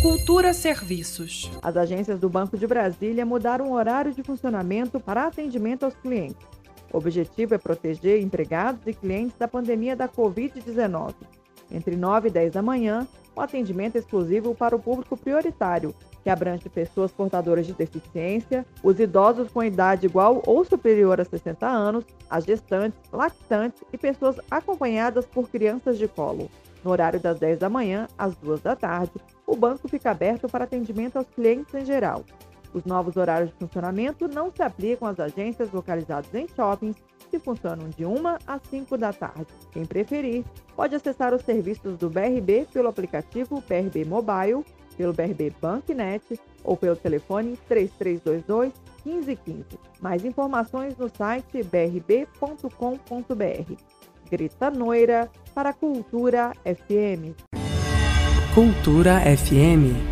Cultura Serviços. As agências do Banco de Brasília mudaram o horário de funcionamento para atendimento aos clientes. O objetivo é proteger empregados e clientes da pandemia da Covid-19. Entre 9 e 10 da manhã, o atendimento é exclusivo para o público prioritário, que abrange pessoas portadoras de deficiência, os idosos com idade igual ou superior a 60 anos, as gestantes, lactantes e pessoas acompanhadas por crianças de colo. No horário das 10 da manhã às 2 da tarde, o banco fica aberto para atendimento aos clientes em geral. Os novos horários de funcionamento não se aplicam às agências localizadas em shoppings que funcionam de 1 às 5 da tarde. Quem preferir, pode acessar os serviços do BRB pelo aplicativo BRB Mobile, pelo BRB Banknet ou pelo telefone 3322 1515. Mais informações no site brb.com.br. Grita Noira para Cultura FM. Cultura FM.